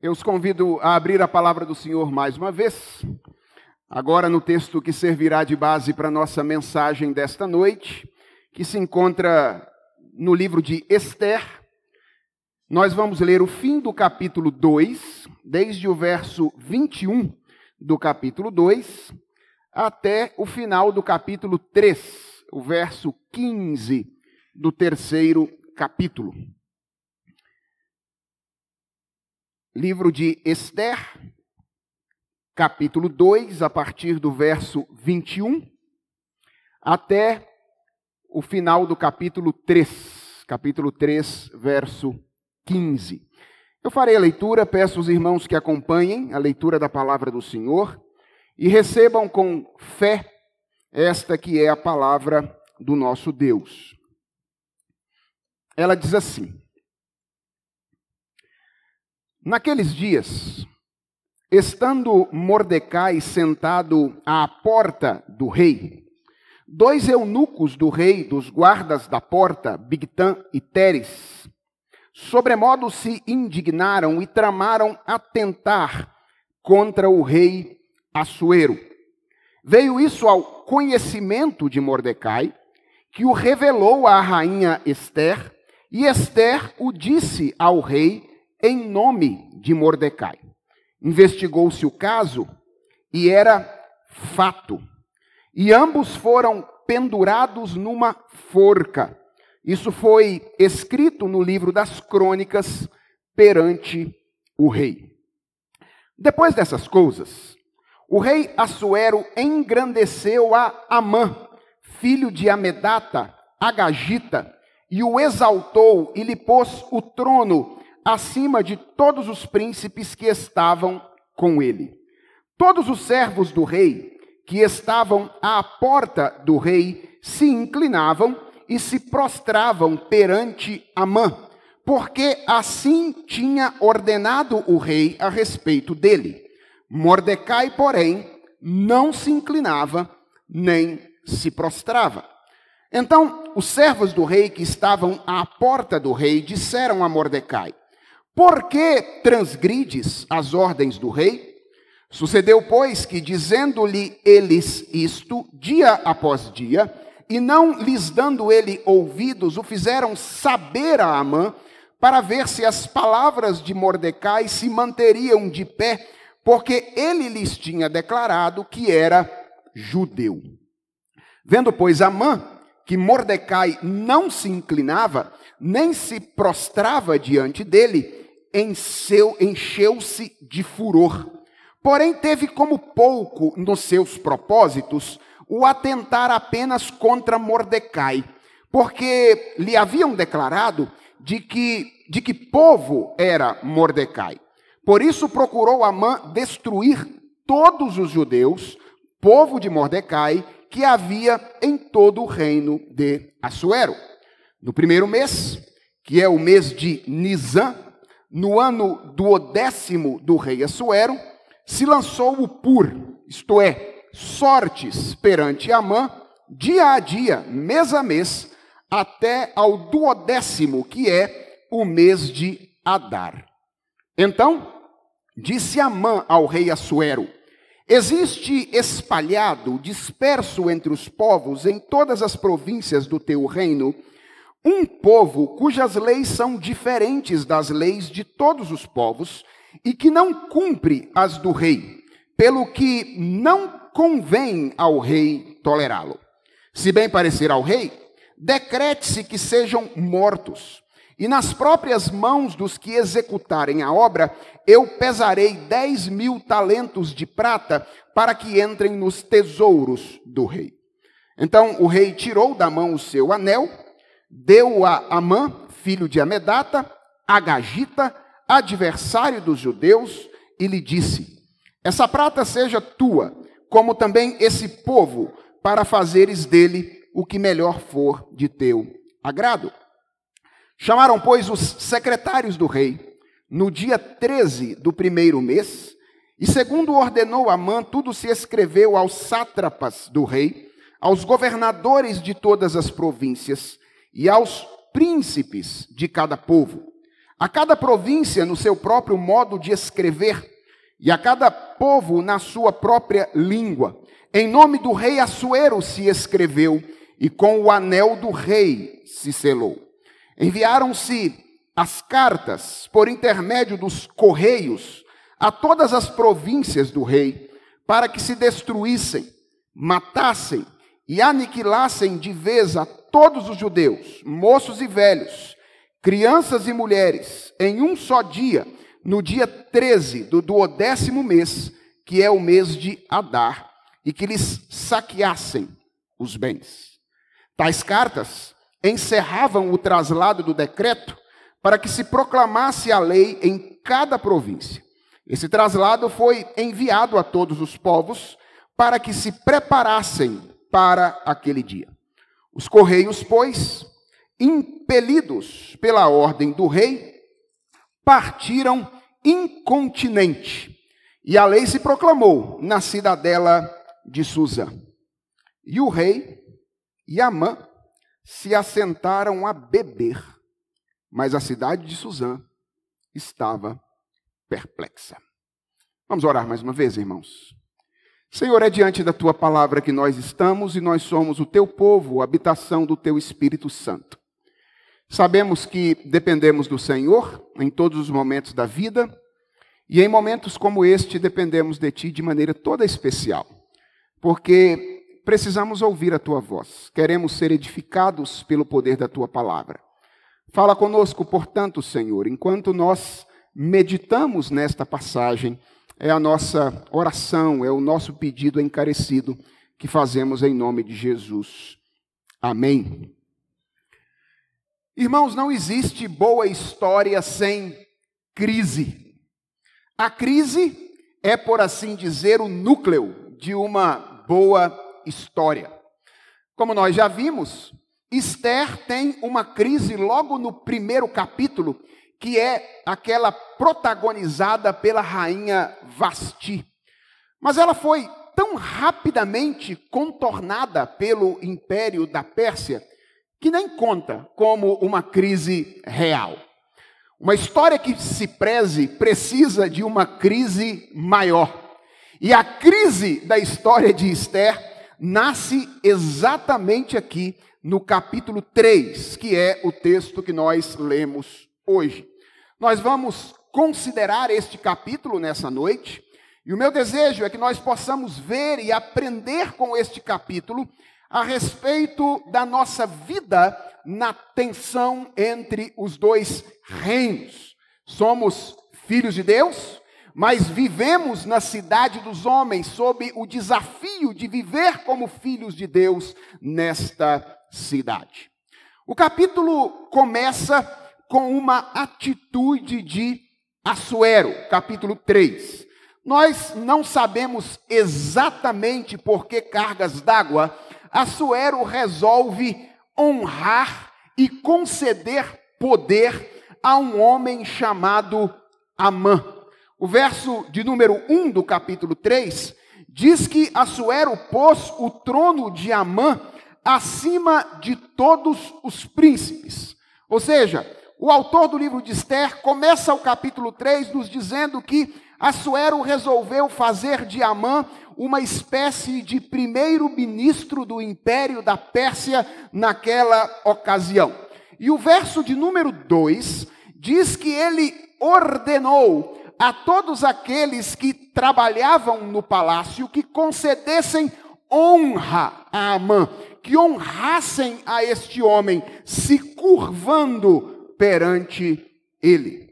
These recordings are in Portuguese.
Eu os convido a abrir a palavra do Senhor mais uma vez, agora no texto que servirá de base para a nossa mensagem desta noite, que se encontra no livro de Esther. Nós vamos ler o fim do capítulo 2, desde o verso 21 do capítulo 2 até o final do capítulo 3, o verso 15 do terceiro capítulo. Livro de Esther, capítulo 2, a partir do verso 21, até o final do capítulo 3, capítulo 3, verso 15. Eu farei a leitura, peço aos irmãos que acompanhem a leitura da palavra do Senhor e recebam com fé esta que é a palavra do nosso Deus. Ela diz assim: Naqueles dias, estando Mordecai sentado à porta do rei, dois eunucos do rei, dos guardas da porta, Bigtan e Teres, sobremodo se indignaram e tramaram atentar contra o rei Assuero. Veio isso ao conhecimento de Mordecai, que o revelou à rainha Esther, e Esther o disse ao rei em nome de Mordecai. Investigou-se o caso e era fato. E ambos foram pendurados numa forca. Isso foi escrito no livro das crônicas perante o rei. Depois dessas coisas, o rei Assuero engrandeceu a Amã, filho de Amedata, Agagita, e o exaltou e lhe pôs o trono acima de todos os príncipes que estavam com ele. Todos os servos do rei que estavam à porta do rei se inclinavam e se prostravam perante Amã, porque assim tinha ordenado o rei a respeito dele. Mordecai, porém, não se inclinava nem se prostrava. Então, os servos do rei que estavam à porta do rei disseram a Mordecai: por que transgrides as ordens do rei? Sucedeu, pois, que dizendo-lhe eles isto, dia após dia, e não lhes dando ele ouvidos, o fizeram saber a Amã, para ver se as palavras de Mordecai se manteriam de pé, porque ele lhes tinha declarado que era judeu. Vendo, pois, Amã que Mordecai não se inclinava, nem se prostrava diante dele, encheu-se de furor. Porém, teve como pouco nos seus propósitos o atentar apenas contra Mordecai, porque lhe haviam declarado de que, de que povo era Mordecai. Por isso procurou Amã destruir todos os judeus, povo de Mordecai, que havia em todo o reino de Assuero. No primeiro mês, que é o mês de Nisan, no ano duodécimo do rei Assuero, se lançou o pur, isto é, sortes perante Amã, dia a dia, mês a mês, até ao duodécimo, que é o mês de Adar. Então, disse Amã ao rei Assuero: Existe espalhado, disperso entre os povos em todas as províncias do teu reino, um povo cujas leis são diferentes das leis de todos os povos e que não cumpre as do rei, pelo que não convém ao rei tolerá-lo. Se bem parecer ao rei, decrete-se que sejam mortos, e nas próprias mãos dos que executarem a obra, eu pesarei dez mil talentos de prata para que entrem nos tesouros do rei. Então o rei tirou da mão o seu anel, deu a Amã, filho de Amedata, Agagita, adversário dos judeus, e lhe disse: Essa prata seja tua, como também esse povo, para fazeres dele o que melhor for de teu agrado. Chamaram, pois, os secretários do rei, no dia 13 do primeiro mês, e segundo ordenou Amã, tudo se escreveu aos sátrapas do rei, aos governadores de todas as províncias, e aos príncipes de cada povo. a cada província no seu próprio modo de escrever, e a cada povo na sua própria língua. Em nome do rei Assuero se escreveu, e com o anel do rei se selou. Enviaram-se as cartas por intermédio dos correios a todas as províncias do rei, para que se destruíssem, matassem e aniquilassem de vez a todos os judeus, moços e velhos, crianças e mulheres, em um só dia, no dia 13 do duodécimo mês, que é o mês de Adar, e que lhes saqueassem os bens. Tais cartas encerravam o traslado do decreto para que se proclamasse a lei em cada província. Esse traslado foi enviado a todos os povos para que se preparassem para aquele dia. Os correios, pois, impelidos pela ordem do rei, partiram incontinente. E a lei se proclamou na cidadela de Suzã. E o rei e Amã se assentaram a beber, mas a cidade de Suzã estava perplexa. Vamos orar mais uma vez, irmãos. Senhor, é diante da tua palavra que nós estamos e nós somos o teu povo, a habitação do teu Espírito Santo. Sabemos que dependemos do Senhor em todos os momentos da vida e em momentos como este dependemos de ti de maneira toda especial, porque precisamos ouvir a tua voz, queremos ser edificados pelo poder da tua palavra. Fala conosco, portanto, Senhor, enquanto nós meditamos nesta passagem, é a nossa oração, é o nosso pedido encarecido que fazemos em nome de Jesus. Amém. Irmãos, não existe boa história sem crise. A crise é, por assim dizer, o núcleo de uma boa história. Como nós já vimos, Esther tem uma crise logo no primeiro capítulo, que é aquela protagonizada pela rainha Vasti. Mas ela foi tão rapidamente contornada pelo império da Pérsia que nem conta como uma crise real. Uma história que se preze precisa de uma crise maior. E a crise da história de Esther nasce exatamente aqui no capítulo 3, que é o texto que nós lemos hoje. Nós vamos considerar este capítulo nessa noite, e o meu desejo é que nós possamos ver e aprender com este capítulo a respeito da nossa vida na tensão entre os dois reinos. Somos filhos de Deus, mas vivemos na cidade dos homens sob o desafio de viver como filhos de Deus nesta cidade. O capítulo começa com uma atitude de Assuero, capítulo 3. Nós não sabemos exatamente por que cargas d'água Assuero resolve honrar e conceder poder a um homem chamado Amã. O verso de número 1 do capítulo 3 diz que Assuero pôs o trono de Amã acima de todos os príncipes. Ou seja, o autor do livro de Esther começa o capítulo 3 nos dizendo que Assuero resolveu fazer de Amã uma espécie de primeiro-ministro do império da Pérsia naquela ocasião. E o verso de número 2 diz que ele ordenou a todos aqueles que trabalhavam no palácio que concedessem honra a Amã, que honrassem a este homem, se curvando perante ele.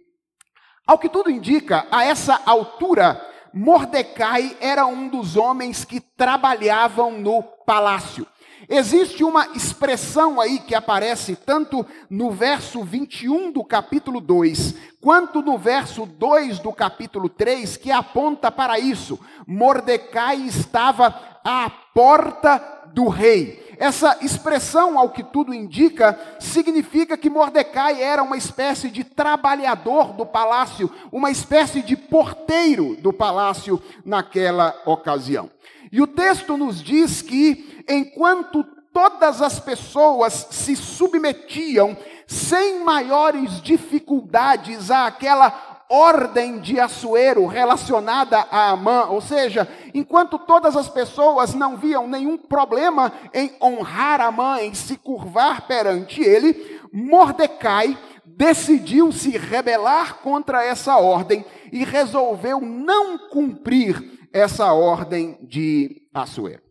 Ao que tudo indica, a essa altura, Mordecai era um dos homens que trabalhavam no palácio. Existe uma expressão aí que aparece tanto no verso 21 do capítulo 2, quanto no verso 2 do capítulo 3, que aponta para isso. Mordecai estava à porta do rei. Essa expressão, ao que tudo indica, significa que Mordecai era uma espécie de trabalhador do palácio, uma espécie de porteiro do palácio naquela ocasião. E o texto nos diz que, enquanto todas as pessoas se submetiam sem maiores dificuldades àquela ordem de Assuero relacionada a Amã, ou seja, enquanto todas as pessoas não viam nenhum problema em honrar Amã, em se curvar perante ele, Mordecai decidiu se rebelar contra essa ordem e resolveu não cumprir essa ordem de Assuero.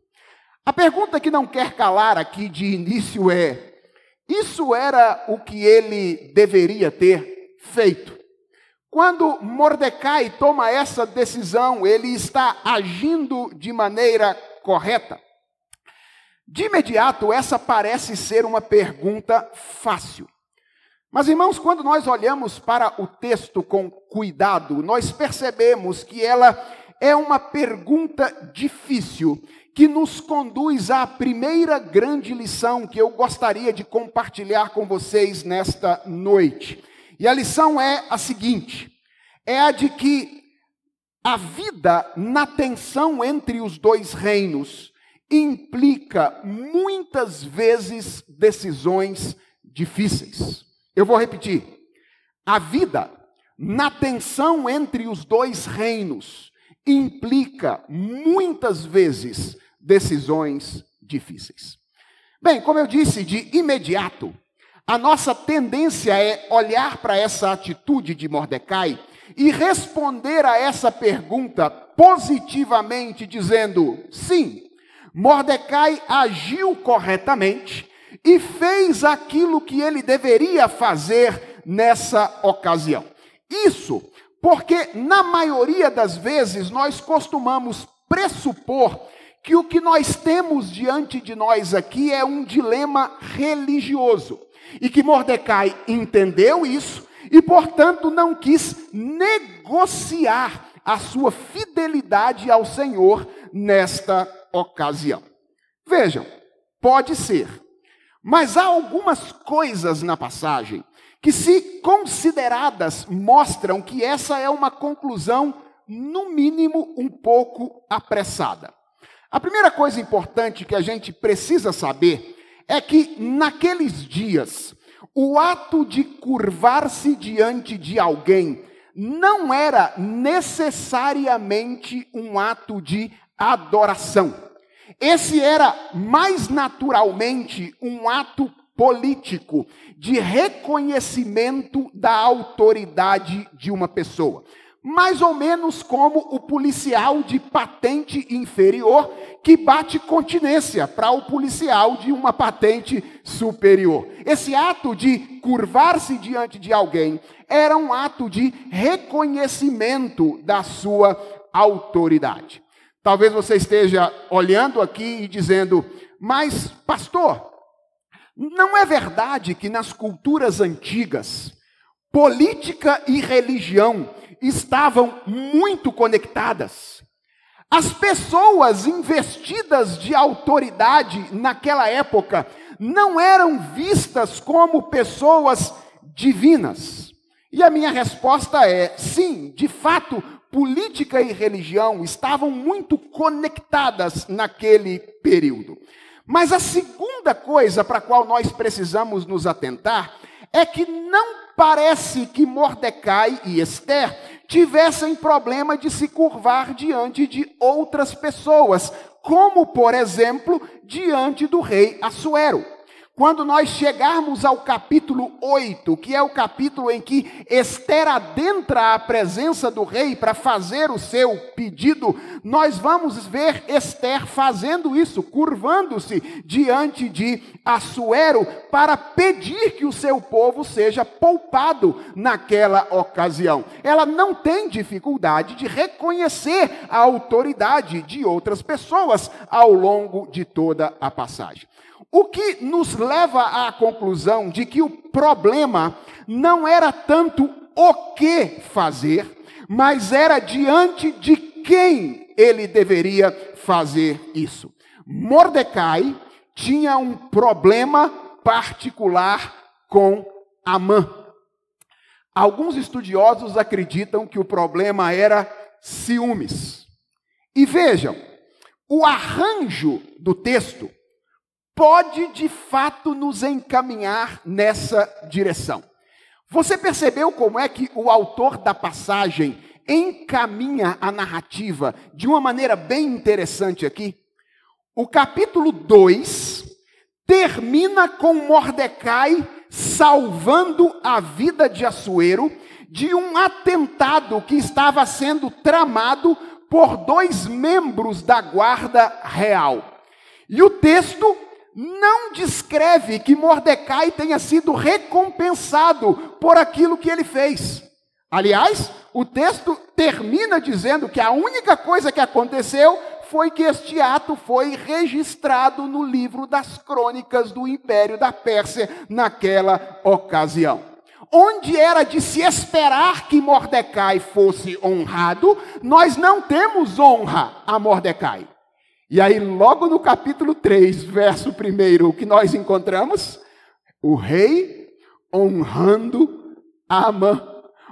A pergunta que não quer calar aqui de início é: isso era o que ele deveria ter feito? Quando Mordecai toma essa decisão, ele está agindo de maneira correta? De imediato, essa parece ser uma pergunta fácil. Mas, irmãos, quando nós olhamos para o texto com cuidado, nós percebemos que ela é uma pergunta difícil que nos conduz à primeira grande lição que eu gostaria de compartilhar com vocês nesta noite. E a lição é a seguinte: é a de que a vida na tensão entre os dois reinos implica muitas vezes decisões difíceis. Eu vou repetir. A vida na tensão entre os dois reinos implica muitas vezes decisões difíceis. Bem, como eu disse de imediato, a nossa tendência é olhar para essa atitude de Mordecai e responder a essa pergunta positivamente, dizendo: sim, Mordecai agiu corretamente e fez aquilo que ele deveria fazer nessa ocasião. Isso porque, na maioria das vezes, nós costumamos pressupor que o que nós temos diante de nós aqui é um dilema religioso. E que Mordecai entendeu isso e, portanto, não quis negociar a sua fidelidade ao Senhor nesta ocasião. Vejam, pode ser, mas há algumas coisas na passagem que, se consideradas, mostram que essa é uma conclusão, no mínimo, um pouco apressada. A primeira coisa importante que a gente precisa saber é que naqueles dias, o ato de curvar-se diante de alguém não era necessariamente um ato de adoração. Esse era mais naturalmente um ato político de reconhecimento da autoridade de uma pessoa mais ou menos como o policial de patente inferior que bate continência para o policial de uma patente superior. Esse ato de curvar-se diante de alguém era um ato de reconhecimento da sua autoridade. Talvez você esteja olhando aqui e dizendo, mas, pastor, não é verdade que nas culturas antigas, política e religião estavam muito conectadas. As pessoas investidas de autoridade naquela época não eram vistas como pessoas divinas. E a minha resposta é: sim, de fato, política e religião estavam muito conectadas naquele período. Mas a segunda coisa para a qual nós precisamos nos atentar é que não parece que Mordecai e Esther tivessem problema de se curvar diante de outras pessoas, como, por exemplo, diante do rei Assuero. Quando nós chegarmos ao capítulo 8, que é o capítulo em que Esther adentra a presença do rei para fazer o seu pedido, nós vamos ver Esther fazendo isso, curvando-se diante de Assuero para pedir que o seu povo seja poupado naquela ocasião. Ela não tem dificuldade de reconhecer a autoridade de outras pessoas ao longo de toda a passagem. O que nos leva à conclusão de que o problema não era tanto o que fazer, mas era diante de quem ele deveria fazer isso. Mordecai tinha um problema particular com Amã. Alguns estudiosos acreditam que o problema era ciúmes. E vejam, o arranjo do texto pode de fato nos encaminhar nessa direção. Você percebeu como é que o autor da passagem encaminha a narrativa de uma maneira bem interessante aqui? O capítulo 2 termina com Mordecai salvando a vida de Assuero de um atentado que estava sendo tramado por dois membros da guarda real. E o texto não descreve que Mordecai tenha sido recompensado por aquilo que ele fez. Aliás, o texto termina dizendo que a única coisa que aconteceu foi que este ato foi registrado no livro das crônicas do Império da Pérsia naquela ocasião. Onde era de se esperar que Mordecai fosse honrado, nós não temos honra a Mordecai. E aí, logo no capítulo 3, verso 1, o que nós encontramos? O rei honrando Amã.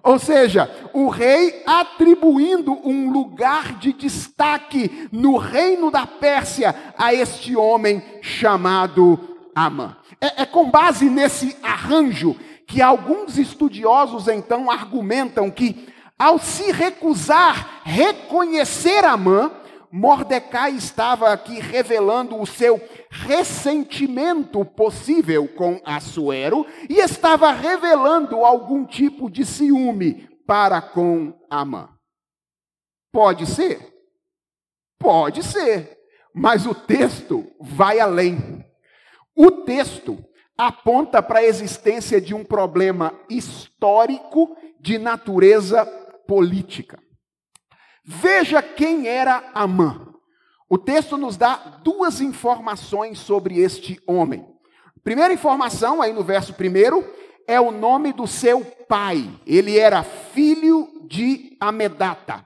Ou seja, o rei atribuindo um lugar de destaque no reino da Pérsia a este homem chamado Amã. É, é com base nesse arranjo que alguns estudiosos então argumentam que, ao se recusar reconhecer Amã, Mordecai estava aqui revelando o seu ressentimento possível com Assuero e estava revelando algum tipo de ciúme para com Amã. Pode ser? Pode ser, mas o texto vai além. O texto aponta para a existência de um problema histórico de natureza política. Veja quem era Amã. O texto nos dá duas informações sobre este homem. Primeira informação, aí no verso primeiro, é o nome do seu pai. Ele era filho de Amedata.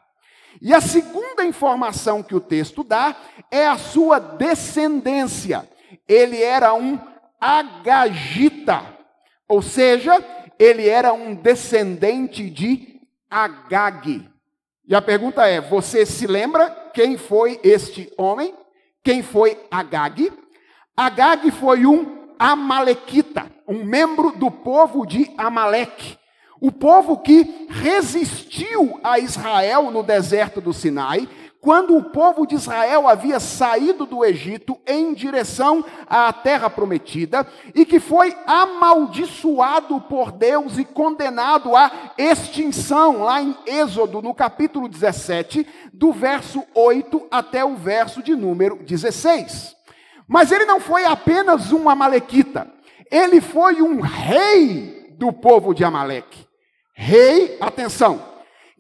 E a segunda informação que o texto dá é a sua descendência. Ele era um agagita, ou seja, ele era um descendente de Agag. E a pergunta é: você se lembra quem foi este homem? Quem foi Agag? Agag foi um amalequita, um membro do povo de Amaleque. O povo que resistiu a Israel no deserto do Sinai quando o povo de Israel havia saído do Egito em direção à terra prometida e que foi amaldiçoado por Deus e condenado à extinção, lá em Êxodo, no capítulo 17, do verso 8 até o verso de número 16. Mas ele não foi apenas um amalequita, ele foi um rei do povo de Amaleque. Rei, atenção,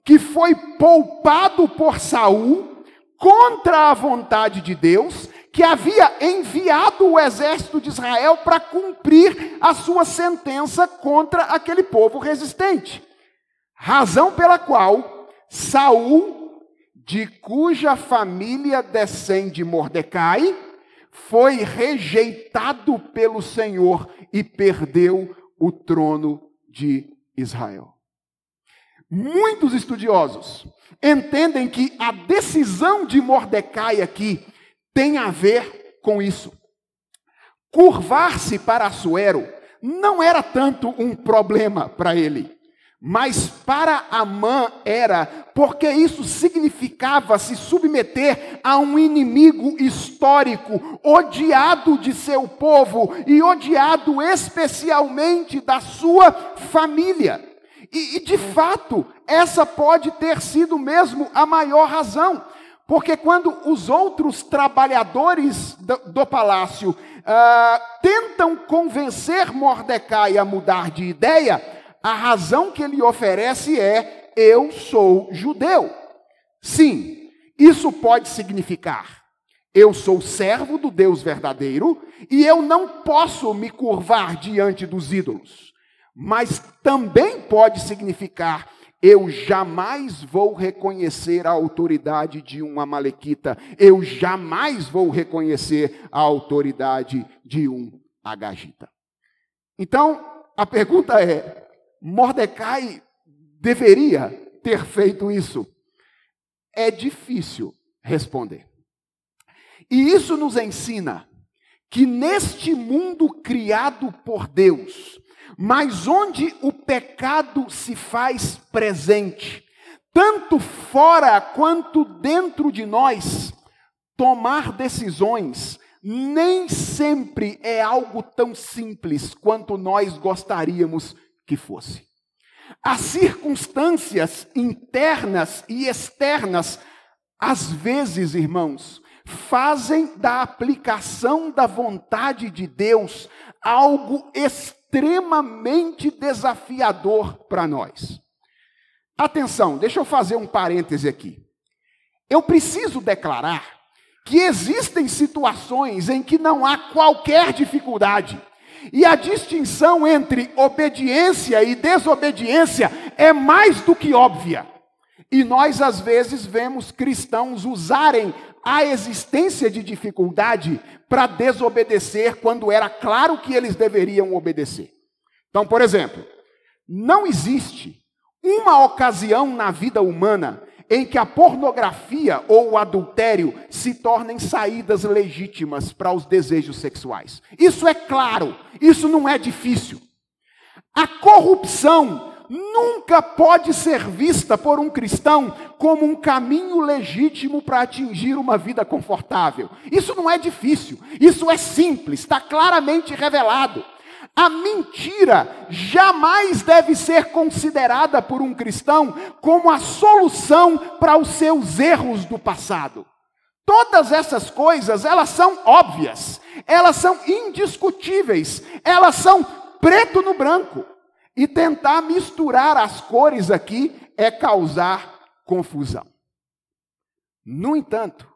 que foi poupado por Saul contra a vontade de Deus, que havia enviado o exército de Israel para cumprir a sua sentença contra aquele povo resistente. Razão pela qual Saul, de cuja família descende Mordecai, foi rejeitado pelo Senhor e perdeu o trono de Israel. Muitos estudiosos entendem que a decisão de Mordecai aqui tem a ver com isso. Curvar-se para Assuero não era tanto um problema para ele, mas para Amã era, porque isso significava se submeter a um inimigo histórico, odiado de seu povo e odiado especialmente da sua família. E, e, de fato, essa pode ter sido mesmo a maior razão. Porque quando os outros trabalhadores do, do palácio uh, tentam convencer Mordecai a mudar de ideia, a razão que ele oferece é: eu sou judeu. Sim, isso pode significar: eu sou servo do Deus verdadeiro e eu não posso me curvar diante dos ídolos mas também pode significar eu jamais vou reconhecer a autoridade de um Amalequita, eu jamais vou reconhecer a autoridade de um Agagita. Então, a pergunta é: Mordecai deveria ter feito isso? É difícil responder. E isso nos ensina que neste mundo criado por Deus, mas onde o pecado se faz presente, tanto fora quanto dentro de nós, tomar decisões nem sempre é algo tão simples quanto nós gostaríamos que fosse. As circunstâncias internas e externas, às vezes, irmãos, fazem da aplicação da vontade de Deus algo extremamente desafiador para nós. Atenção, deixa eu fazer um parêntese aqui. Eu preciso declarar que existem situações em que não há qualquer dificuldade. E a distinção entre obediência e desobediência é mais do que óbvia. E nós, às vezes, vemos cristãos usarem a existência de dificuldade para desobedecer quando era claro que eles deveriam obedecer. Então, por exemplo, não existe uma ocasião na vida humana em que a pornografia ou o adultério se tornem saídas legítimas para os desejos sexuais. Isso é claro, isso não é difícil. A corrupção nunca pode ser vista por um cristão como um caminho legítimo para atingir uma vida confortável. Isso não é difícil, isso é simples, está claramente revelado. A mentira jamais deve ser considerada por um cristão como a solução para os seus erros do passado. Todas essas coisas, elas são óbvias, elas são indiscutíveis, elas são preto no branco. E tentar misturar as cores aqui é causar confusão. No entanto,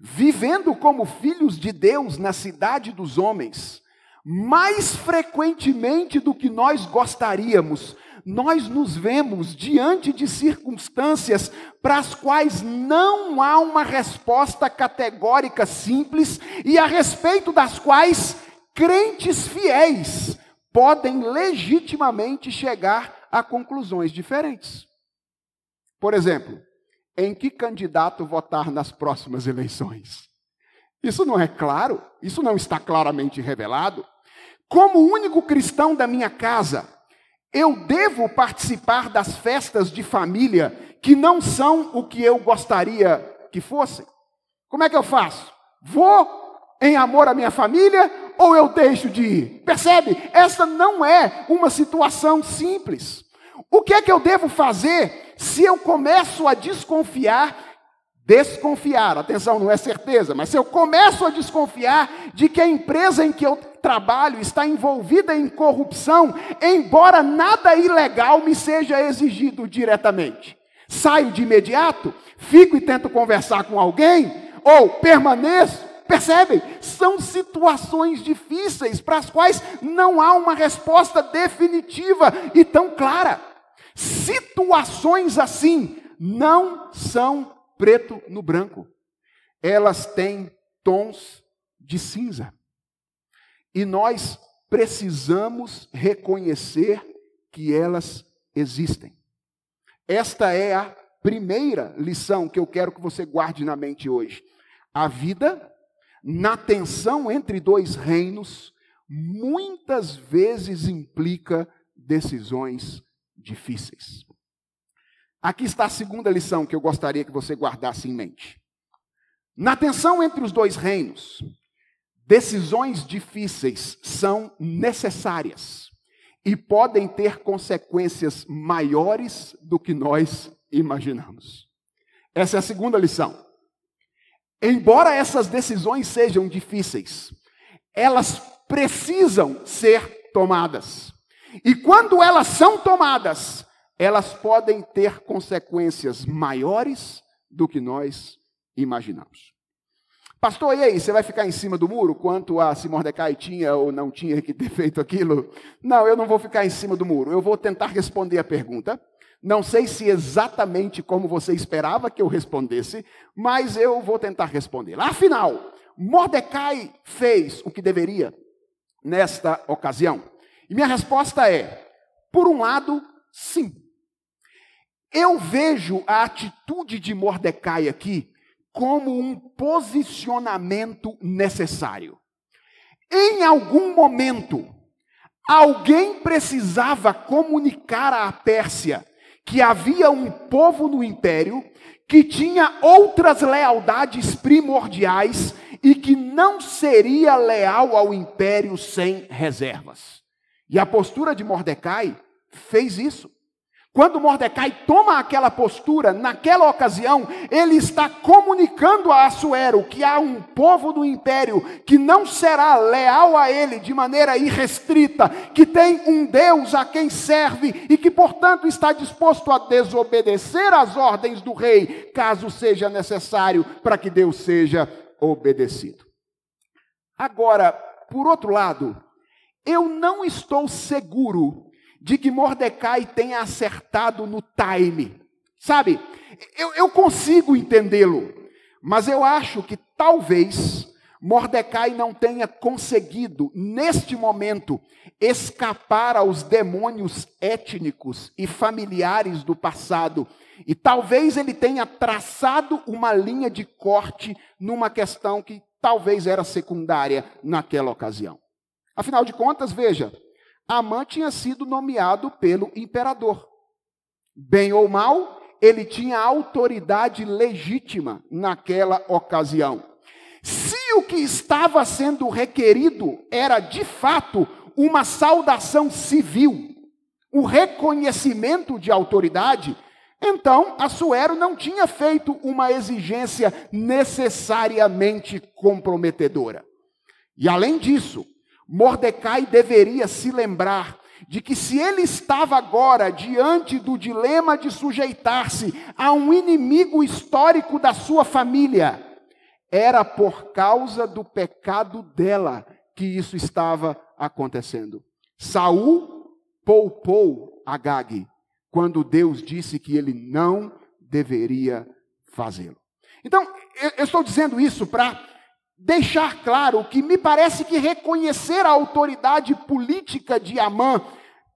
vivendo como filhos de Deus na cidade dos homens, mais frequentemente do que nós gostaríamos, nós nos vemos diante de circunstâncias para as quais não há uma resposta categórica simples e a respeito das quais crentes fiéis podem legitimamente chegar a conclusões diferentes. Por exemplo, em que candidato votar nas próximas eleições? Isso não é claro, isso não está claramente revelado. Como único cristão da minha casa, eu devo participar das festas de família que não são o que eu gostaria que fossem? Como é que eu faço? Vou em amor à minha família ou eu deixo de ir? Percebe? Essa não é uma situação simples. O que é que eu devo fazer se eu começo a desconfiar desconfiar, atenção, não é certeza, mas se eu começo a desconfiar de que a empresa em que eu trabalho está envolvida em corrupção, embora nada ilegal me seja exigido diretamente, saio de imediato, fico e tento conversar com alguém, ou permaneço, percebem? São situações difíceis para as quais não há uma resposta definitiva e tão clara. Situações assim não são preto no branco. Elas têm tons de cinza. E nós precisamos reconhecer que elas existem. Esta é a primeira lição que eu quero que você guarde na mente hoje. A vida, na tensão entre dois reinos, muitas vezes implica decisões difíceis. Aqui está a segunda lição que eu gostaria que você guardasse em mente. Na tensão entre os dois reinos, decisões difíceis são necessárias e podem ter consequências maiores do que nós imaginamos. Essa é a segunda lição. Embora essas decisões sejam difíceis, elas precisam ser tomadas. E quando elas são tomadas, elas podem ter consequências maiores do que nós imaginamos. Pastor, e aí, você vai ficar em cima do muro quanto a se Mordecai tinha ou não tinha que ter feito aquilo? Não, eu não vou ficar em cima do muro. Eu vou tentar responder a pergunta. Não sei se exatamente como você esperava que eu respondesse, mas eu vou tentar responder. Afinal, Mordecai fez o que deveria nesta ocasião? E minha resposta é: por um lado, sim. Eu vejo a atitude de Mordecai aqui como um posicionamento necessário. Em algum momento, alguém precisava comunicar à Pérsia que havia um povo no império que tinha outras lealdades primordiais e que não seria leal ao império sem reservas. E a postura de Mordecai fez isso. Quando Mordecai toma aquela postura, naquela ocasião, ele está comunicando a Assuero que há um povo do império que não será leal a ele de maneira irrestrita, que tem um Deus a quem serve e que, portanto, está disposto a desobedecer às ordens do rei, caso seja necessário para que Deus seja obedecido. Agora, por outro lado, eu não estou seguro de que Mordecai tenha acertado no time. Sabe, eu, eu consigo entendê-lo, mas eu acho que talvez Mordecai não tenha conseguido, neste momento, escapar aos demônios étnicos e familiares do passado. E talvez ele tenha traçado uma linha de corte numa questão que talvez era secundária naquela ocasião. Afinal de contas, veja, Amã tinha sido nomeado pelo imperador. Bem ou mal, ele tinha autoridade legítima naquela ocasião. Se o que estava sendo requerido era de fato uma saudação civil, o reconhecimento de autoridade, então Assuero não tinha feito uma exigência necessariamente comprometedora. E além disso, Mordecai deveria se lembrar de que se ele estava agora diante do dilema de sujeitar-se a um inimigo histórico da sua família, era por causa do pecado dela que isso estava acontecendo. Saul poupou Agag quando Deus disse que ele não deveria fazê-lo. Então, eu estou dizendo isso para deixar claro que me parece que reconhecer a autoridade política de Amã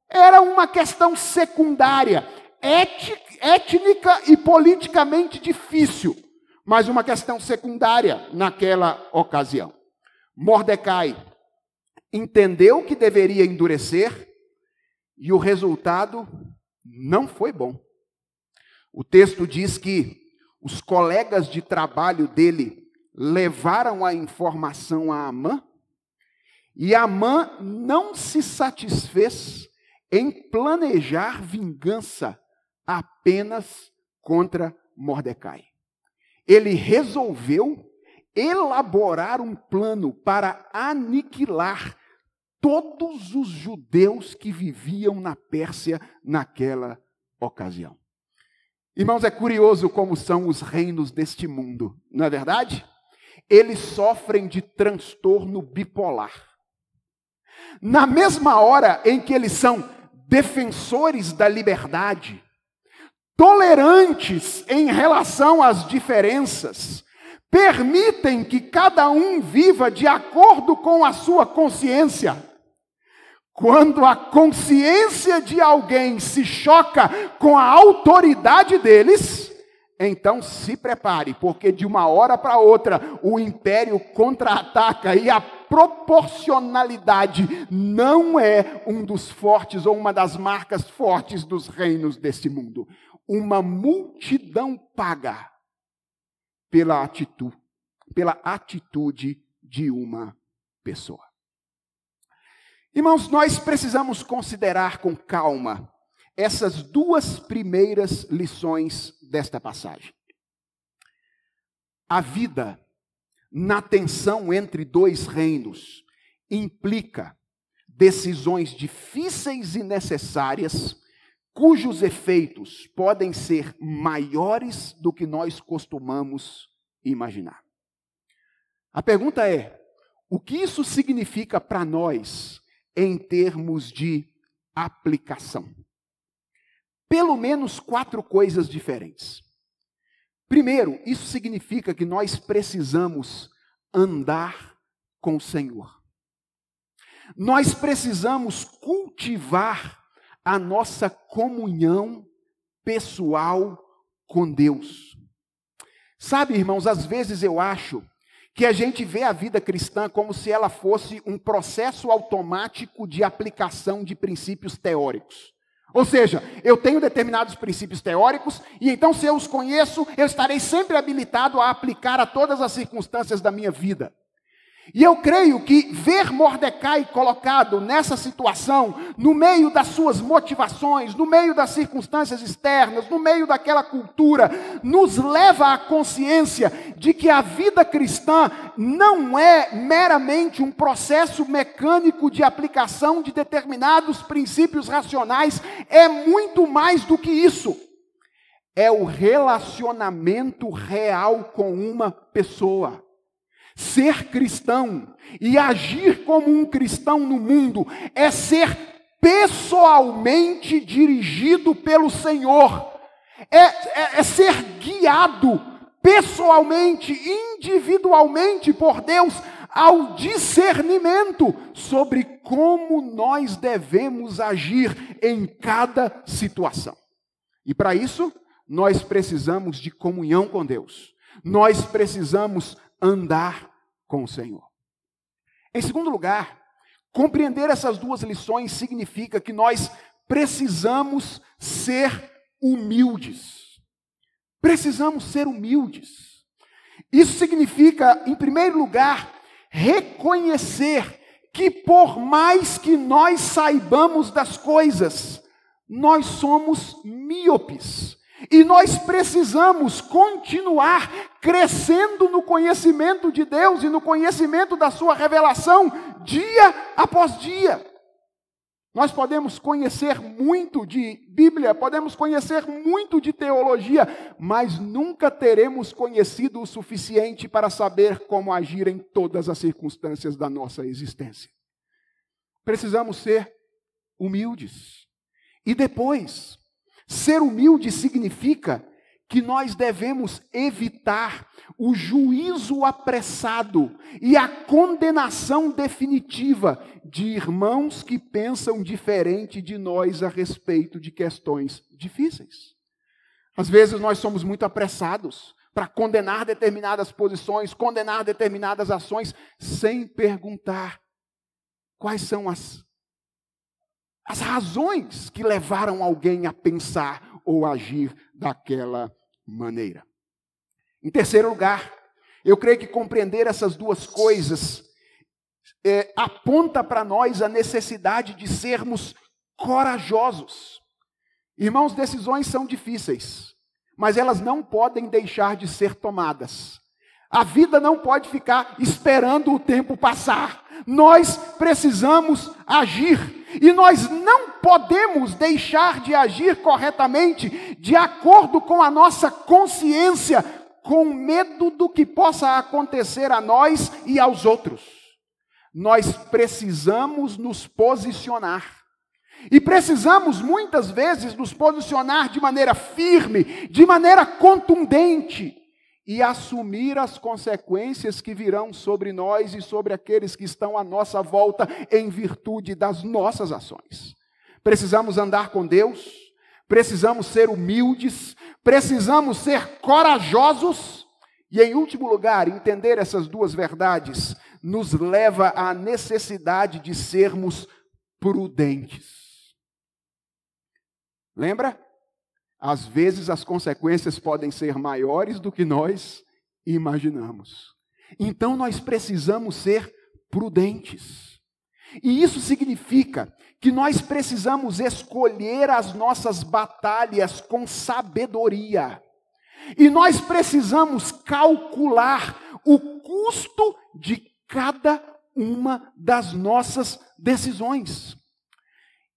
era uma questão secundária, étnica e politicamente difícil, mas uma questão secundária naquela ocasião. Mordecai entendeu que deveria endurecer e o resultado não foi bom. O texto diz que os colegas de trabalho dele levaram a informação a Amã, e Amã não se satisfez em planejar vingança apenas contra Mordecai. Ele resolveu elaborar um plano para aniquilar todos os judeus que viviam na Pérsia naquela ocasião. Irmãos, é curioso como são os reinos deste mundo, não é verdade? Eles sofrem de transtorno bipolar. Na mesma hora em que eles são defensores da liberdade, tolerantes em relação às diferenças, permitem que cada um viva de acordo com a sua consciência. Quando a consciência de alguém se choca com a autoridade deles, então se prepare, porque de uma hora para outra o império contra-ataca e a proporcionalidade não é um dos fortes ou uma das marcas fortes dos reinos deste mundo. Uma multidão paga pela atitude, pela atitude de uma pessoa. Irmãos, nós precisamos considerar com calma essas duas primeiras lições desta passagem. A vida na tensão entre dois reinos implica decisões difíceis e necessárias, cujos efeitos podem ser maiores do que nós costumamos imaginar. A pergunta é: o que isso significa para nós em termos de aplicação? Pelo menos quatro coisas diferentes. Primeiro, isso significa que nós precisamos andar com o Senhor. Nós precisamos cultivar a nossa comunhão pessoal com Deus. Sabe, irmãos, às vezes eu acho que a gente vê a vida cristã como se ela fosse um processo automático de aplicação de princípios teóricos. Ou seja, eu tenho determinados princípios teóricos, e então, se eu os conheço, eu estarei sempre habilitado a aplicar a todas as circunstâncias da minha vida. E eu creio que ver Mordecai colocado nessa situação, no meio das suas motivações, no meio das circunstâncias externas, no meio daquela cultura, nos leva à consciência de que a vida cristã não é meramente um processo mecânico de aplicação de determinados princípios racionais, é muito mais do que isso. É o relacionamento real com uma pessoa. Ser cristão e agir como um cristão no mundo é ser pessoalmente dirigido pelo Senhor, é, é, é ser guiado pessoalmente, individualmente por Deus ao discernimento sobre como nós devemos agir em cada situação. E para isso, nós precisamos de comunhão com Deus. Nós precisamos andar com o Senhor. Em segundo lugar, compreender essas duas lições significa que nós precisamos ser humildes. Precisamos ser humildes. Isso significa, em primeiro lugar, reconhecer que por mais que nós saibamos das coisas, nós somos míopes. E nós precisamos continuar crescendo no conhecimento de Deus e no conhecimento da Sua revelação, dia após dia. Nós podemos conhecer muito de Bíblia, podemos conhecer muito de teologia, mas nunca teremos conhecido o suficiente para saber como agir em todas as circunstâncias da nossa existência. Precisamos ser humildes. E depois, Ser humilde significa que nós devemos evitar o juízo apressado e a condenação definitiva de irmãos que pensam diferente de nós a respeito de questões difíceis. Às vezes nós somos muito apressados para condenar determinadas posições, condenar determinadas ações, sem perguntar quais são as as razões que levaram alguém a pensar ou agir daquela maneira. Em terceiro lugar, eu creio que compreender essas duas coisas é, aponta para nós a necessidade de sermos corajosos. Irmãos, decisões são difíceis, mas elas não podem deixar de ser tomadas. A vida não pode ficar esperando o tempo passar. Nós precisamos agir. E nós não podemos deixar de agir corretamente de acordo com a nossa consciência, com medo do que possa acontecer a nós e aos outros. Nós precisamos nos posicionar. E precisamos muitas vezes nos posicionar de maneira firme, de maneira contundente, e assumir as consequências que virão sobre nós e sobre aqueles que estão à nossa volta em virtude das nossas ações. Precisamos andar com Deus, precisamos ser humildes, precisamos ser corajosos e, em último lugar, entender essas duas verdades nos leva à necessidade de sermos prudentes. Lembra? Às vezes as consequências podem ser maiores do que nós imaginamos. Então nós precisamos ser prudentes. E isso significa que nós precisamos escolher as nossas batalhas com sabedoria. E nós precisamos calcular o custo de cada uma das nossas decisões.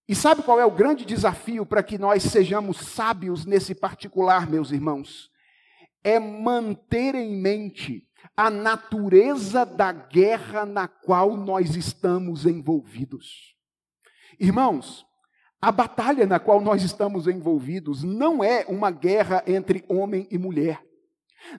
E sabe qual é o grande desafio para que nós sejamos sábios nesse particular, meus irmãos? É manter em mente a natureza da guerra na qual nós estamos envolvidos. Irmãos, a batalha na qual nós estamos envolvidos não é uma guerra entre homem e mulher.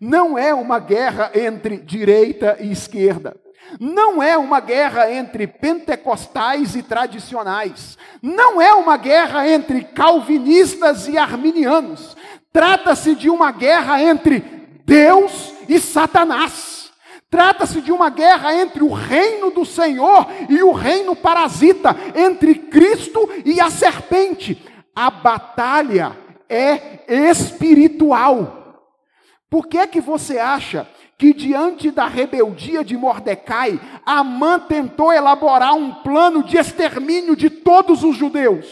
Não é uma guerra entre direita e esquerda. Não é uma guerra entre pentecostais e tradicionais. Não é uma guerra entre calvinistas e arminianos. Trata-se de uma guerra entre Deus e Satanás. Trata-se de uma guerra entre o reino do Senhor e o reino parasita, entre Cristo e a serpente. A batalha é espiritual. Por que é que você acha que diante da rebeldia de Mordecai, Amã tentou elaborar um plano de extermínio de todos os judeus?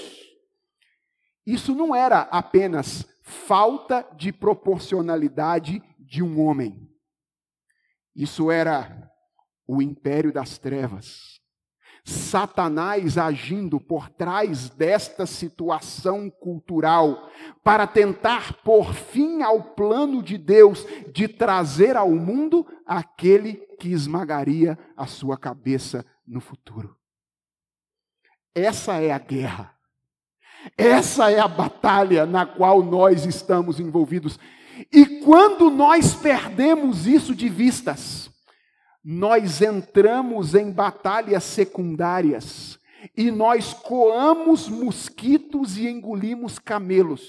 Isso não era apenas falta de proporcionalidade de um homem. Isso era o império das trevas. Satanás agindo por trás desta situação cultural para tentar pôr fim ao plano de Deus de trazer ao mundo aquele que esmagaria a sua cabeça no futuro. Essa é a guerra. Essa é a batalha na qual nós estamos envolvidos. E quando nós perdemos isso de vistas, nós entramos em batalhas secundárias e nós coamos mosquitos e engolimos camelos.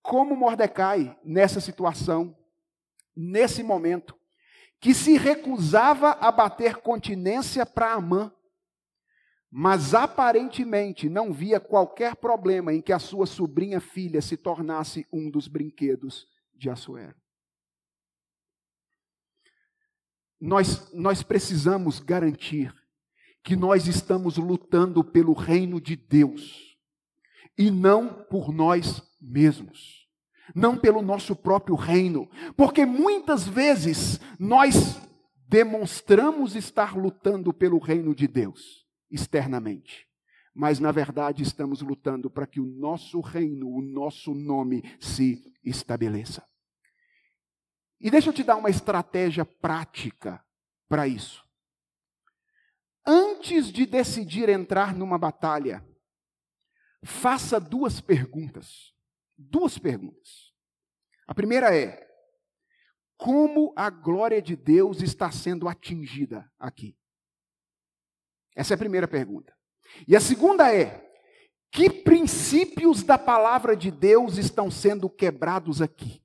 Como Mordecai, nessa situação, nesse momento, que se recusava a bater continência para Amã, mas aparentemente não via qualquer problema em que a sua sobrinha filha se tornasse um dos brinquedos de Assuero. Nós, nós precisamos garantir que nós estamos lutando pelo reino de Deus e não por nós mesmos, não pelo nosso próprio reino, porque muitas vezes nós demonstramos estar lutando pelo reino de Deus externamente, mas na verdade estamos lutando para que o nosso reino, o nosso nome se estabeleça. E deixa eu te dar uma estratégia prática para isso. Antes de decidir entrar numa batalha, faça duas perguntas. Duas perguntas. A primeira é: como a glória de Deus está sendo atingida aqui? Essa é a primeira pergunta. E a segunda é: que princípios da palavra de Deus estão sendo quebrados aqui?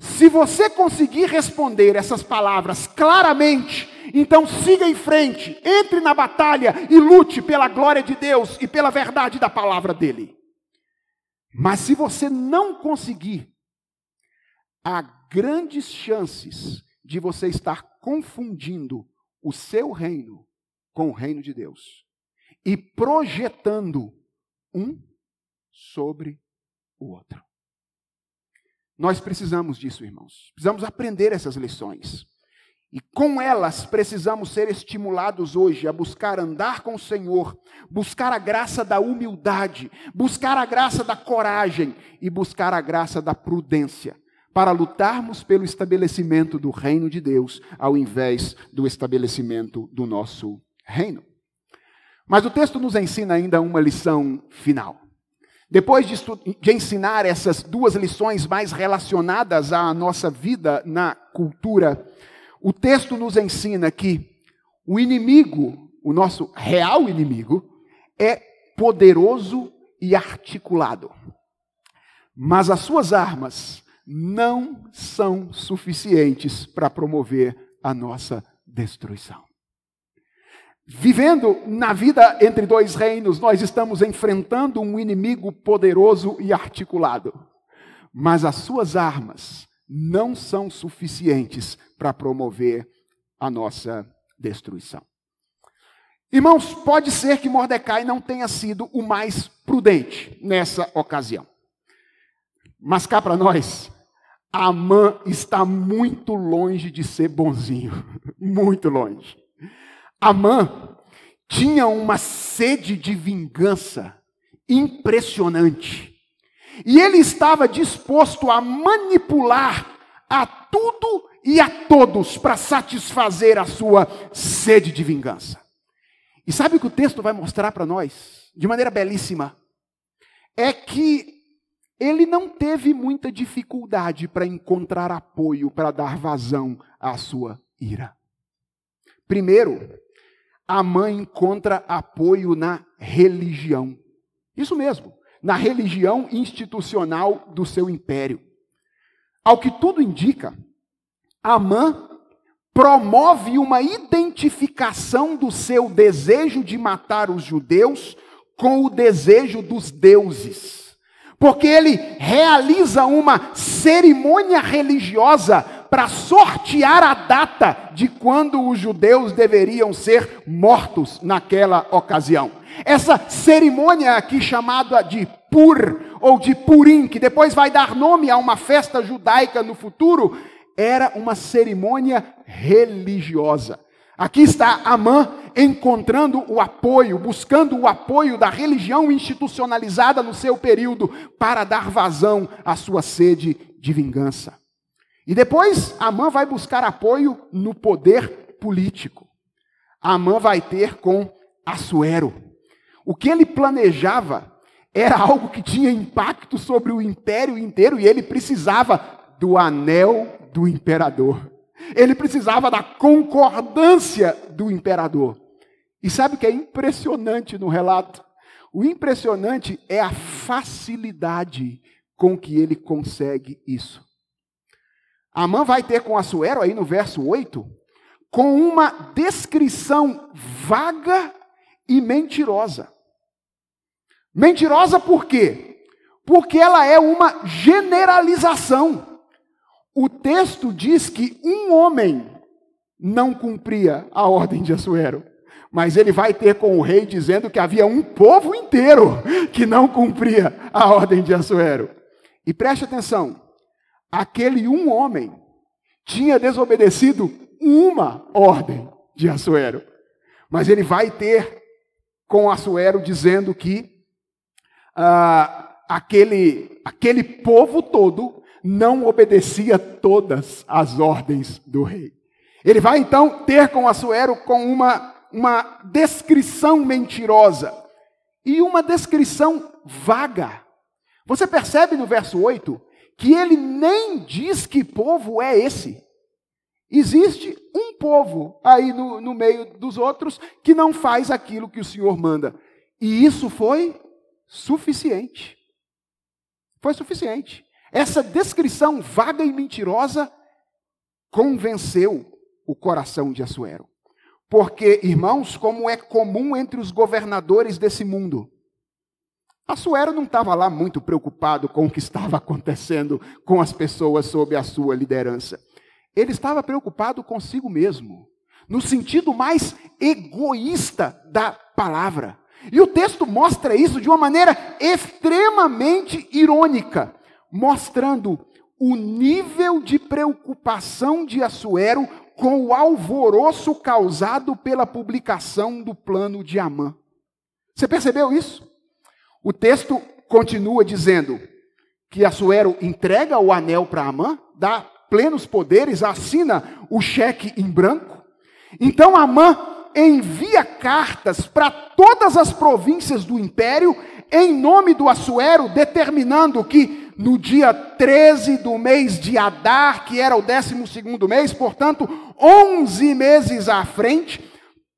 Se você conseguir responder essas palavras claramente, então siga em frente, entre na batalha e lute pela glória de Deus e pela verdade da palavra dele. Mas se você não conseguir, há grandes chances de você estar confundindo o seu reino com o reino de Deus e projetando um sobre o outro. Nós precisamos disso, irmãos. Precisamos aprender essas lições. E com elas precisamos ser estimulados hoje a buscar andar com o Senhor, buscar a graça da humildade, buscar a graça da coragem e buscar a graça da prudência, para lutarmos pelo estabelecimento do reino de Deus, ao invés do estabelecimento do nosso reino. Mas o texto nos ensina ainda uma lição final. Depois de, de, ensinar essas duas lições mais relacionadas à nossa vida na cultura, o texto nos ensina que o inimigo, o nosso real inimigo, é poderoso e articulado. Mas as suas armas não são suficientes para promover a nossa destruição. Vivendo na vida entre dois reinos, nós estamos enfrentando um inimigo poderoso e articulado. Mas as suas armas não são suficientes para promover a nossa destruição. Irmãos, pode ser que Mordecai não tenha sido o mais prudente nessa ocasião. Mas cá para nós, Amã está muito longe de ser bonzinho, muito longe. Amã tinha uma sede de vingança impressionante. E ele estava disposto a manipular a tudo e a todos para satisfazer a sua sede de vingança. E sabe o que o texto vai mostrar para nós, de maneira belíssima? É que ele não teve muita dificuldade para encontrar apoio para dar vazão à sua ira. Primeiro, a mãe encontra apoio na religião. Isso mesmo, na religião institucional do seu império. Ao que tudo indica, Amã promove uma identificação do seu desejo de matar os judeus com o desejo dos deuses. Porque ele realiza uma cerimônia religiosa para sortear a data de quando os judeus deveriam ser mortos naquela ocasião. Essa cerimônia aqui chamada de Pur ou de Purim, que depois vai dar nome a uma festa judaica no futuro, era uma cerimônia religiosa. Aqui está Amã encontrando o apoio, buscando o apoio da religião institucionalizada no seu período para dar vazão à sua sede de vingança. E depois Amã vai buscar apoio no poder político. Amã vai ter com Assuero. O que ele planejava era algo que tinha impacto sobre o império inteiro e ele precisava do anel do imperador. Ele precisava da concordância do imperador. E sabe o que é impressionante no relato? O impressionante é a facilidade com que ele consegue isso. Amã vai ter com Assuero, aí no verso 8, com uma descrição vaga e mentirosa. Mentirosa por quê? Porque ela é uma generalização. O texto diz que um homem não cumpria a ordem de Assuero. Mas ele vai ter com o rei dizendo que havia um povo inteiro que não cumpria a ordem de Assuero. E preste atenção: aquele um homem tinha desobedecido uma ordem de Assuero. Mas ele vai ter com Assuero dizendo que ah, aquele, aquele povo todo não obedecia todas as ordens do rei. Ele vai então ter com Assuero com uma, uma descrição mentirosa e uma descrição vaga. Você percebe no verso 8 que ele nem diz que povo é esse. Existe um povo aí no, no meio dos outros que não faz aquilo que o Senhor manda. E isso foi suficiente. Foi suficiente. Essa descrição vaga e mentirosa convenceu o coração de Assuero. Porque, irmãos, como é comum entre os governadores desse mundo, Assuero não estava lá muito preocupado com o que estava acontecendo com as pessoas sob a sua liderança. Ele estava preocupado consigo mesmo, no sentido mais egoísta da palavra. E o texto mostra isso de uma maneira extremamente irônica mostrando o nível de preocupação de Assuero com o alvoroço causado pela publicação do plano de Amã. Você percebeu isso? O texto continua dizendo que Assuero entrega o anel para Amã, dá plenos poderes, assina o cheque em branco. Então Amã envia cartas para todas as províncias do império em nome do Assuero, determinando que no dia 13 do mês de Adar, que era o 12 mês, portanto, 11 meses à frente,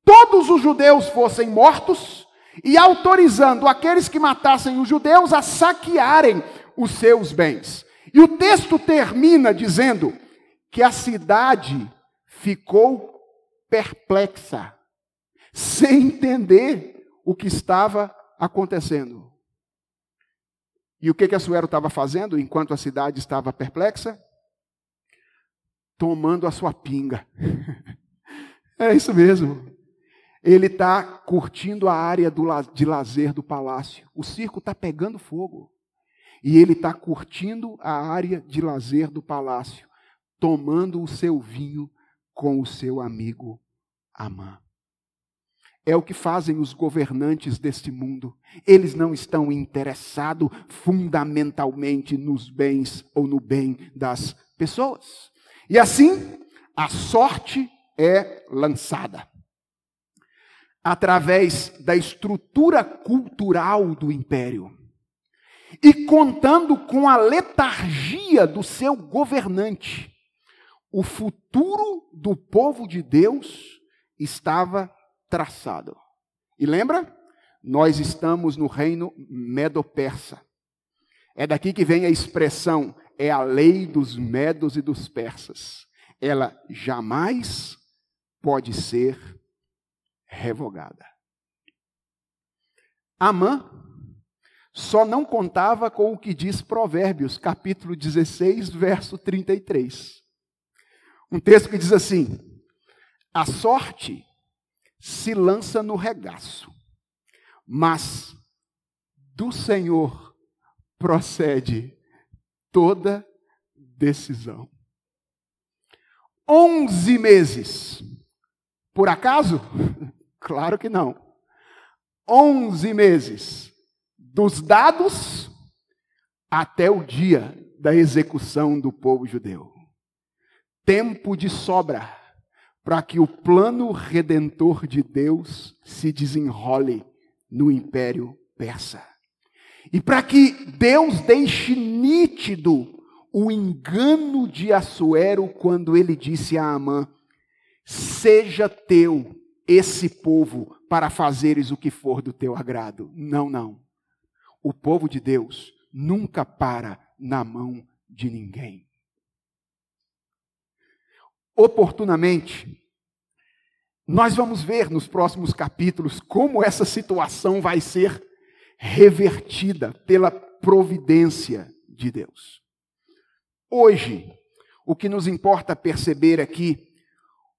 todos os judeus fossem mortos e autorizando aqueles que matassem os judeus a saquearem os seus bens. E o texto termina dizendo que a cidade ficou perplexa, sem entender o que estava acontecendo. E o que, que Assuero estava fazendo enquanto a cidade estava perplexa? Tomando a sua pinga. é isso mesmo. Ele está curtindo a área do, de lazer do palácio. O circo está pegando fogo. E ele está curtindo a área de lazer do palácio, tomando o seu vinho com o seu amigo Amã. É o que fazem os governantes deste mundo. Eles não estão interessados fundamentalmente nos bens ou no bem das pessoas. E assim, a sorte é lançada. Através da estrutura cultural do império. E contando com a letargia do seu governante, o futuro do povo de Deus estava traçado. E lembra? Nós estamos no reino medo-persa. É daqui que vem a expressão, é a lei dos medos e dos persas. ela jamais pode ser revogada. Amã só não contava com o que diz Provérbios, capítulo 16, verso 33. Um texto que diz assim: A sorte se lança no regaço, mas do Senhor procede toda decisão. Onze meses. Por acaso? Claro que não. Onze meses. Dos dados até o dia da execução do povo judeu. Tempo de sobra para que o plano redentor de Deus se desenrole no império persa. E para que Deus deixe nítido o engano de Assuero quando ele disse a Amã: Seja teu esse povo para fazeres o que for do teu agrado. Não, não. O povo de Deus nunca para na mão de ninguém. Oportunamente, nós vamos ver nos próximos capítulos como essa situação vai ser revertida pela providência de Deus. Hoje, o que nos importa perceber aqui,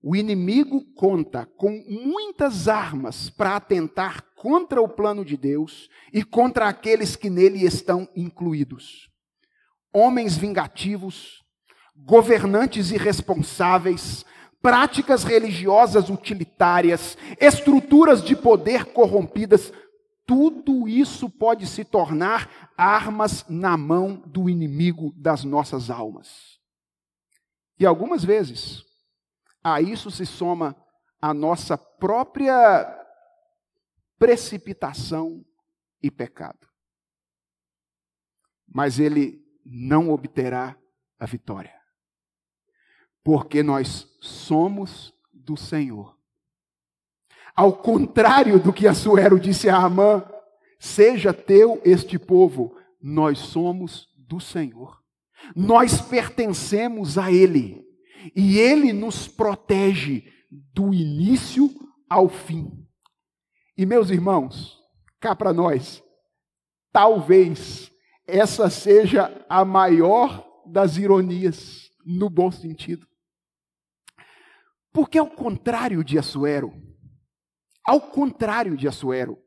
o inimigo conta com muitas armas para atentar contra o plano de Deus e contra aqueles que nele estão incluídos. Homens vingativos, governantes irresponsáveis, práticas religiosas utilitárias, estruturas de poder corrompidas, tudo isso pode se tornar armas na mão do inimigo das nossas almas. E algumas vezes, a isso se soma a nossa própria precipitação e pecado. Mas ele não obterá a vitória, porque nós somos do Senhor ao contrário do que Assuero disse a Amã, seja teu este povo, nós somos do Senhor. Nós pertencemos a Ele. E Ele nos protege do início ao fim. E meus irmãos, cá para nós, talvez essa seja a maior das ironias, no bom sentido. Porque ao contrário de Assuero, ao contrário de Assuero,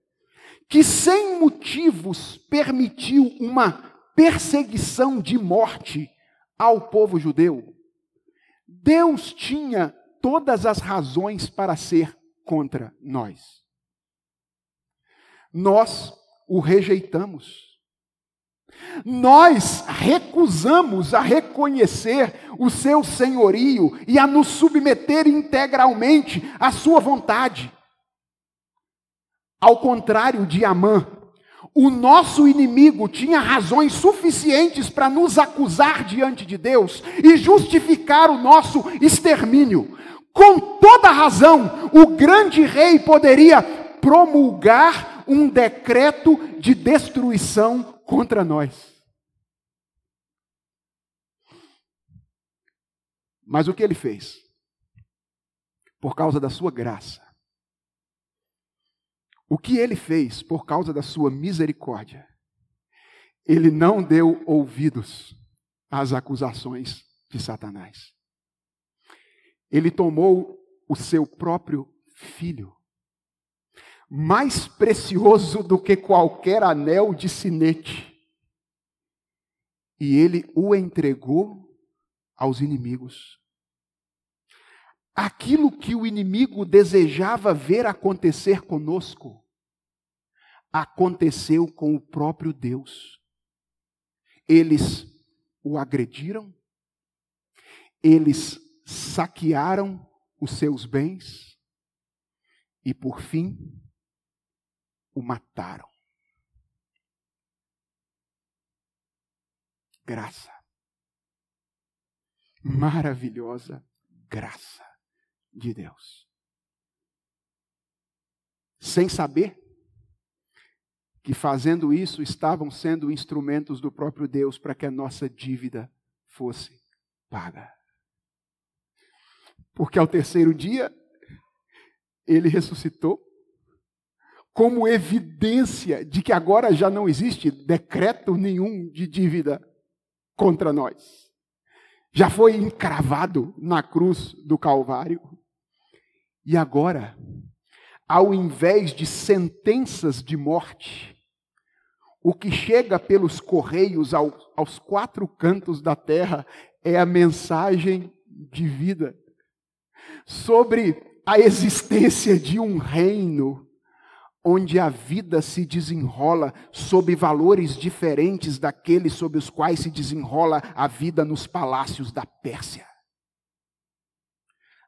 que sem motivos permitiu uma perseguição de morte ao povo judeu, Deus tinha todas as razões para ser contra nós. Nós o rejeitamos. Nós recusamos a reconhecer o seu senhorio e a nos submeter integralmente à sua vontade. Ao contrário de Amã, o nosso inimigo tinha razões suficientes para nos acusar diante de Deus e justificar o nosso extermínio. Com toda razão, o grande rei poderia promulgar um decreto de destruição contra nós. Mas o que ele fez? Por causa da sua graça, o que ele fez por causa da sua misericórdia? Ele não deu ouvidos às acusações de Satanás. Ele tomou o seu próprio filho, mais precioso do que qualquer anel de sinete, e ele o entregou aos inimigos. Aquilo que o inimigo desejava ver acontecer conosco, aconteceu com o próprio Deus. Eles o agrediram, eles saquearam os seus bens e, por fim, o mataram. Graça. Maravilhosa graça de Deus. Sem saber que fazendo isso estavam sendo instrumentos do próprio Deus para que a nossa dívida fosse paga. Porque ao terceiro dia, ele ressuscitou, como evidência de que agora já não existe decreto nenhum de dívida contra nós. Já foi encravado na cruz do Calvário. E agora, ao invés de sentenças de morte, o que chega pelos correios ao, aos quatro cantos da terra é a mensagem de vida sobre a existência de um reino onde a vida se desenrola sob valores diferentes daqueles sob os quais se desenrola a vida nos palácios da Pérsia.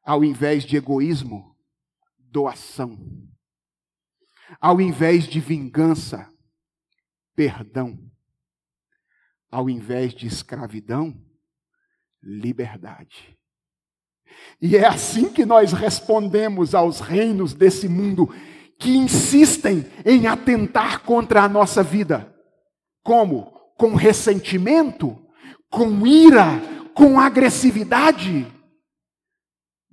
Ao invés de egoísmo, doação. Ao invés de vingança, perdão. Ao invés de escravidão, liberdade. E é assim que nós respondemos aos reinos desse mundo que insistem em atentar contra a nossa vida. Como? Com ressentimento, com ira, com agressividade.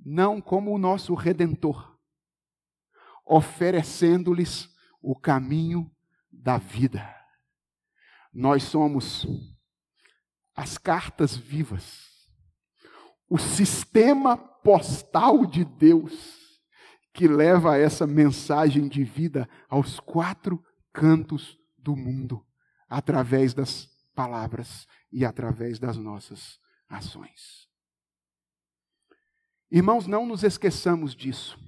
Não como o nosso redentor, oferecendo-lhes o caminho da vida. Nós somos as cartas vivas o sistema postal de Deus que leva essa mensagem de vida aos quatro cantos do mundo, através das palavras e através das nossas ações. Irmãos, não nos esqueçamos disso.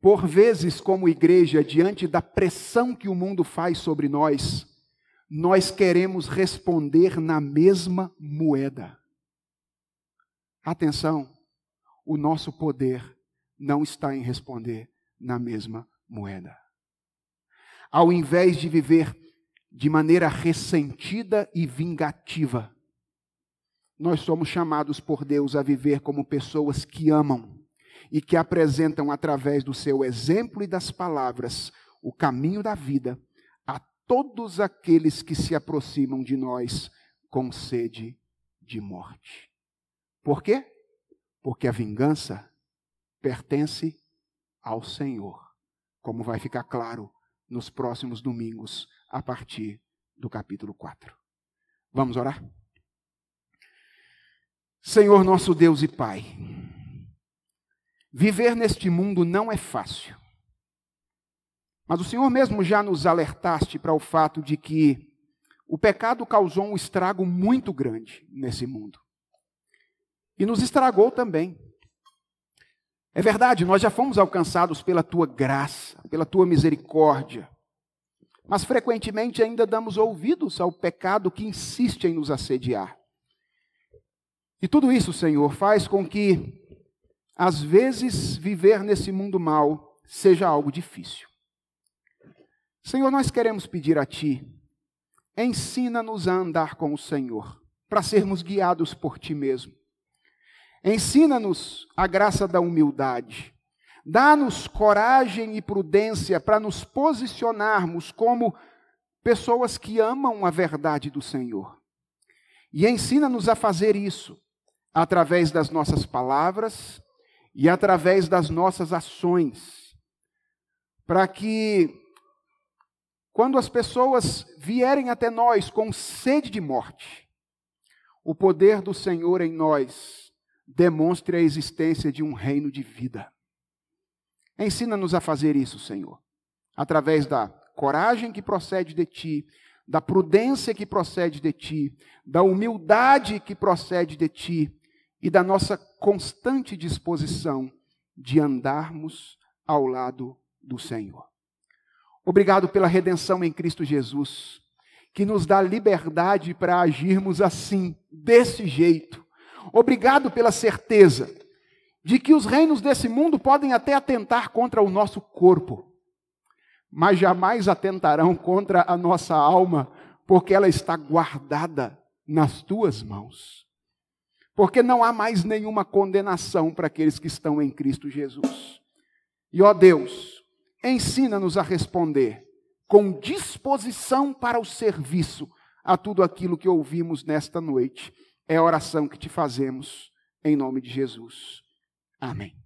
Por vezes, como igreja, diante da pressão que o mundo faz sobre nós, nós queremos responder na mesma moeda. Atenção, o nosso poder não está em responder na mesma moeda. Ao invés de viver de maneira ressentida e vingativa, nós somos chamados por Deus a viver como pessoas que amam e que apresentam através do seu exemplo e das palavras o caminho da vida a todos aqueles que se aproximam de nós com sede de morte. Por quê? Porque a vingança pertence ao Senhor, como vai ficar claro nos próximos domingos, a partir do capítulo 4. Vamos orar? Senhor nosso Deus e Pai, viver neste mundo não é fácil. Mas o Senhor mesmo já nos alertaste para o fato de que o pecado causou um estrago muito grande nesse mundo e nos estragou também. É verdade, nós já fomos alcançados pela tua graça, pela tua misericórdia, mas frequentemente ainda damos ouvidos ao pecado que insiste em nos assediar. E tudo isso, Senhor, faz com que, às vezes, viver nesse mundo mal seja algo difícil. Senhor, nós queremos pedir a Ti, ensina-nos a andar com o Senhor, para sermos guiados por Ti mesmo. Ensina-nos a graça da humildade. Dá-nos coragem e prudência para nos posicionarmos como pessoas que amam a verdade do Senhor. E ensina-nos a fazer isso através das nossas palavras e através das nossas ações, para que, quando as pessoas vierem até nós com sede de morte, o poder do Senhor em nós demonstre a existência de um reino de vida. Ensina-nos a fazer isso, Senhor, através da coragem que procede de ti, da prudência que procede de ti, da humildade que procede de ti e da nossa constante disposição de andarmos ao lado do Senhor. Obrigado pela redenção em Cristo Jesus, que nos dá liberdade para agirmos assim, desse jeito, Obrigado pela certeza de que os reinos desse mundo podem até atentar contra o nosso corpo, mas jamais atentarão contra a nossa alma, porque ela está guardada nas tuas mãos. Porque não há mais nenhuma condenação para aqueles que estão em Cristo Jesus. E ó Deus, ensina-nos a responder com disposição para o serviço a tudo aquilo que ouvimos nesta noite é a oração que te fazemos em nome de Jesus. Amém.